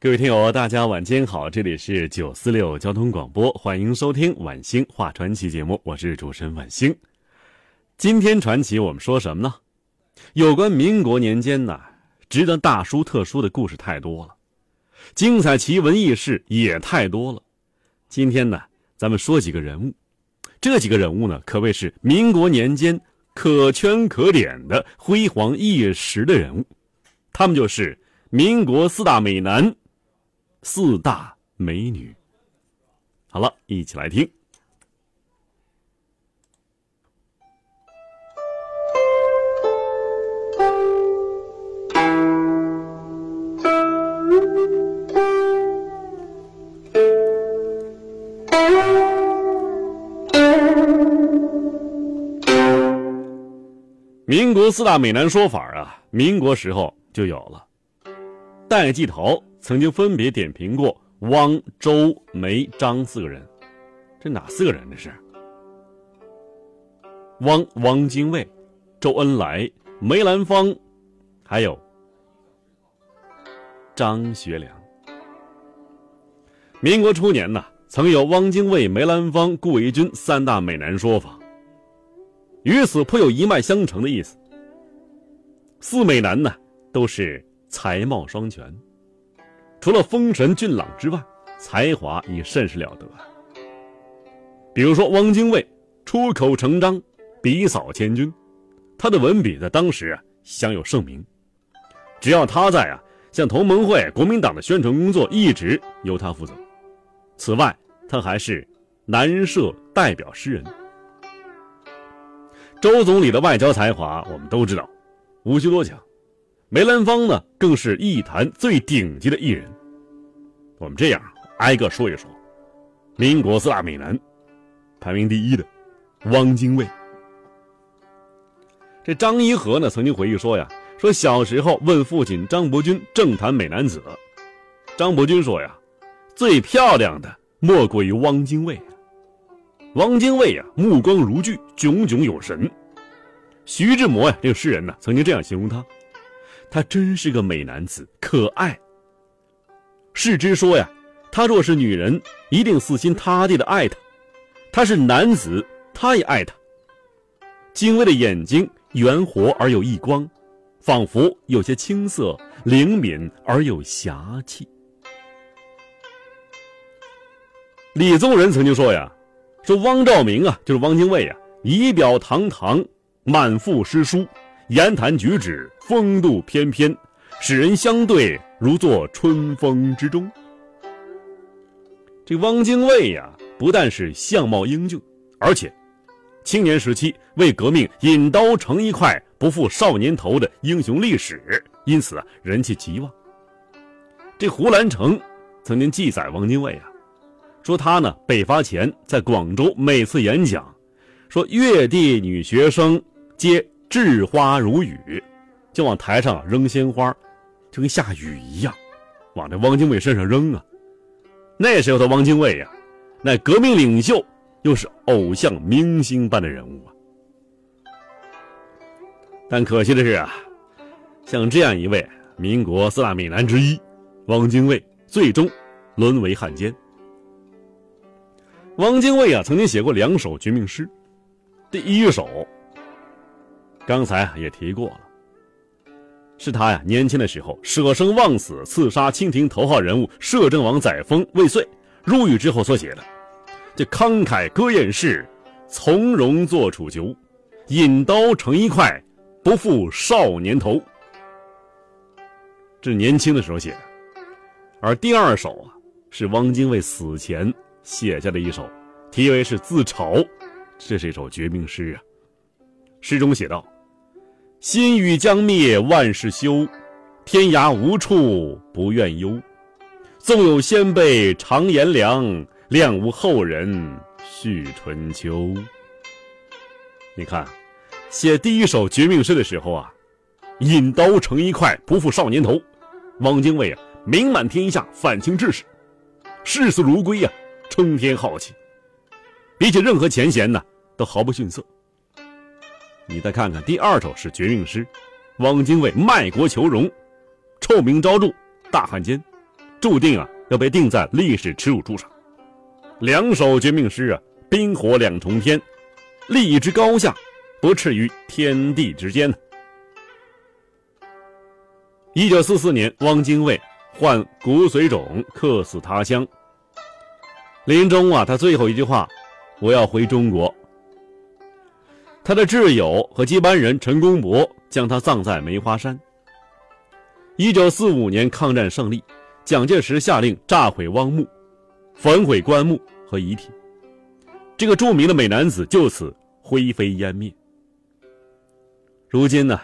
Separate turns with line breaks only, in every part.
各位听友，大家晚间好，这里是九四六交通广播，欢迎收听晚星话传奇节目，我是主持人晚星。今天传奇我们说什么呢？有关民国年间呢，值得大书特书的故事太多了，精彩奇闻异事也太多了。今天呢，咱们说几个人物，这几个人物呢，可谓是民国年间可圈可点的辉煌一时的人物，他们就是民国四大美男。四大美女，好了，一起来听。民国四大美男说法啊，民国时候就有了，戴季陶。曾经分别点评过汪、周、梅、张四个人，这哪四个人？这是汪汪精卫、周恩来、梅兰芳，还有张学良。民国初年呢，曾有汪精卫、梅兰芳、顾维钧三大美男说法，与此颇有一脉相承的意思。四美男呢，都是才貌双全。除了风神俊朗之外，才华也甚是了得。比如说，汪精卫出口成章，笔扫千军，他的文笔在当时啊享有盛名。只要他在啊，像同盟会、国民党的宣传工作一直由他负责。此外，他还是南社代表诗人。周总理的外交才华我们都知道，无需多讲。梅兰芳呢，更是艺坛最顶级的艺人。我们这样挨个说一说，民国四大美男，排名第一的汪精卫。这张一和呢，曾经回忆说呀，说小时候问父亲张伯钧政坛美男子，张伯钧说呀，最漂亮的莫过于汪精卫。汪精卫呀，目光如炬，炯炯有神。徐志摩呀，这个诗人呢，曾经这样形容他。他真是个美男子，可爱。世之说呀，他若是女人，一定死心塌地的爱他；他是男子，他也爱他。精卫的眼睛圆活而有异光，仿佛有些青涩，灵敏而有侠气。李宗仁曾经说呀，说汪兆铭啊，就是汪精卫呀，仪表堂堂，满腹诗书。言谈举止风度翩翩，使人相对如坐春风之中。这汪精卫呀，不但是相貌英俊，而且青年时期为革命引刀成一块，不负少年头的英雄历史，因此啊人气极旺。这胡兰成曾经记载汪精卫啊，说他呢北伐前在广州每次演讲，说越地女学生皆。栉花如雨，就往台上扔鲜花，就跟下雨一样，往这汪精卫身上扔啊。那时候的汪精卫呀，那革命领袖又是偶像明星般的人物啊。但可惜的是啊，像这样一位民国四大美男之一，汪精卫最终沦为汉奸。汪精卫啊，曾经写过两首绝命诗，第一首。刚才也提过了，是他呀，年轻的时候舍生忘死刺杀清廷头号人物摄政王载沣未遂，入狱之后所写的。这慷慨歌艳士，从容作楚囚，引刀成一快，不负少年头。这年轻的时候写的，而第二首啊，是汪精卫死前写下的一首，题为是自嘲，这是一首绝命诗啊。诗中写道。心雨将灭万事休，天涯无处不愿忧。纵有先辈常言良，谅无后人续春秋。你看，写第一首绝命诗的时候啊，引刀成一块，不负少年头。汪精卫啊，名满天下，反清志士，视死如归呀，冲天浩气，比起任何前贤呢，都毫不逊色。你再看看第二首是绝命诗，汪精卫卖国求荣，臭名昭著大汉奸，注定啊要被钉在历史耻辱柱上。两首绝命诗啊，冰火两重天。利益之高下，不啻于天地之间。一九四四年，汪精卫患骨髓肿，客死他乡。临终啊，他最后一句话：“我要回中国。”他的挚友和接班人陈公博将他葬在梅花山。一九四五年，抗战胜利，蒋介石下令炸毁汪墓，焚毁棺木和遗体。这个著名的美男子就此灰飞烟灭。如今呢，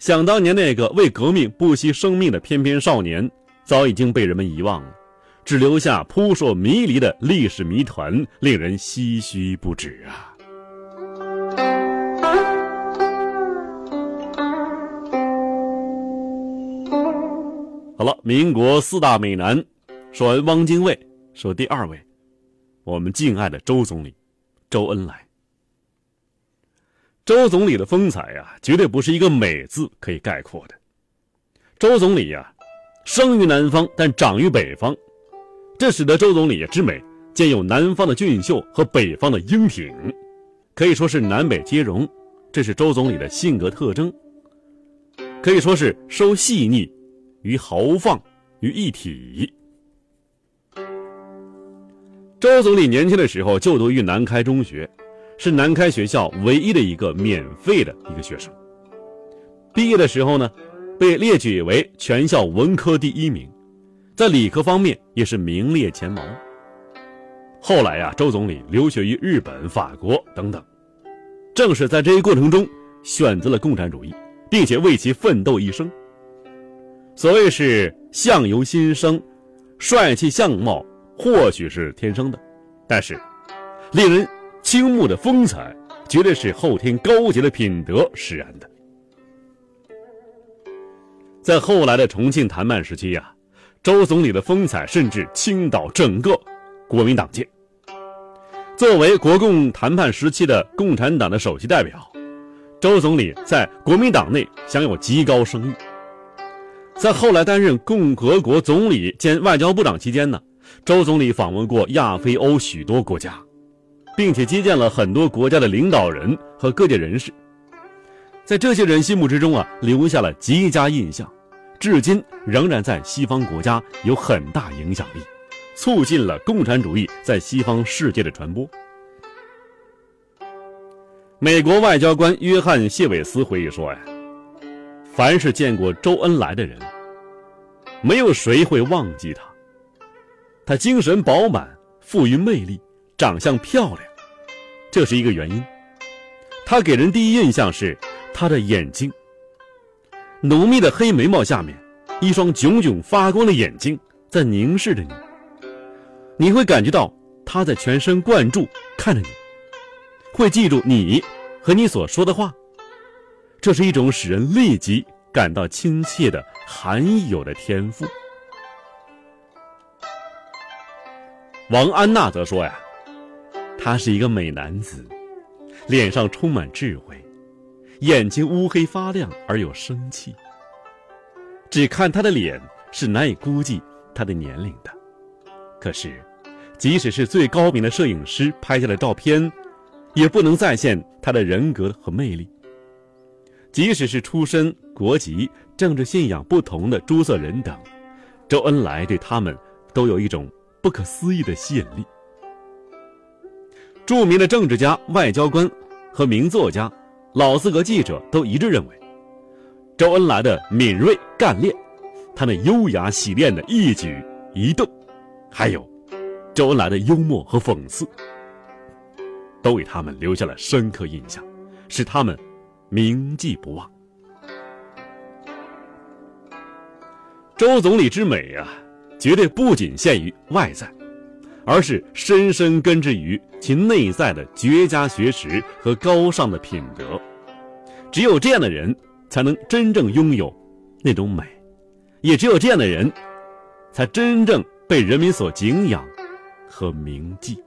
想当年那个为革命不惜生命的翩翩少年，早已经被人们遗忘了，只留下扑朔迷离的历史谜团，令人唏嘘不止啊！好了，民国四大美男，说完汪精卫，说第二位，我们敬爱的周总理。周恩来，周总理的风采呀，绝对不是一个“美”字可以概括的。周总理呀，生于南方，但长于北方，这使得周总理之美兼有南方的俊秀和北方的英挺，可以说是南北皆容。这是周总理的性格特征，可以说是收细腻与豪放于一体。周总理年轻的时候就读于南开中学，是南开学校唯一的一个免费的一个学生。毕业的时候呢，被列举为全校文科第一名，在理科方面也是名列前茅。后来呀，周总理留学于日本、法国等等，正是在这一过程中选择了共产主义，并且为其奋斗一生。所谓是相由心生，帅气相貌。或许是天生的，但是令人倾慕的风采，绝对是后天高洁的品德使然的。在后来的重庆谈判时期呀，周总理的风采甚至倾倒整个国民党界。作为国共谈判时期的共产党的首席代表，周总理在国民党内享有极高声誉。在后来担任共和国总理兼外交部长期间呢。周总理访问过亚非欧许多国家，并且接见了很多国家的领导人和各界人士，在这些人心目之中啊，留下了极佳印象，至今仍然在西方国家有很大影响力，促进了共产主义在西方世界的传播。美国外交官约翰谢韦斯回忆说呀：“凡是见过周恩来的人，没有谁会忘记他。”他精神饱满，富于魅力，长相漂亮，这是一个原因。他给人第一印象是他的眼睛，浓密的黑眉毛下面，一双炯炯发光的眼睛在凝视着你。你会感觉到他在全神贯注看着你，会记住你和你所说的话。这是一种使人立即感到亲切的罕有的天赋。王安娜则说：“呀，他是一个美男子，脸上充满智慧，眼睛乌黑发亮而有生气。只看他的脸是难以估计他的年龄的。可是，即使是最高明的摄影师拍下的照片，也不能再现他的人格和魅力。即使是出身、国籍、政治信仰不同的诸色人等，周恩来对他们都有一种。”不可思议的吸引力。著名的政治家、外交官和名作家、老资格记者都一致认为，周恩来的敏锐干练，他那优雅洗练的一举一动，还有周恩来的幽默和讽刺，都给他们留下了深刻印象，使他们铭记不忘。周总理之美啊！绝对不仅限于外在，而是深深根植于其内在的绝佳学识和高尚的品德。只有这样的人，才能真正拥有那种美；也只有这样的人，才真正被人民所敬仰和铭记。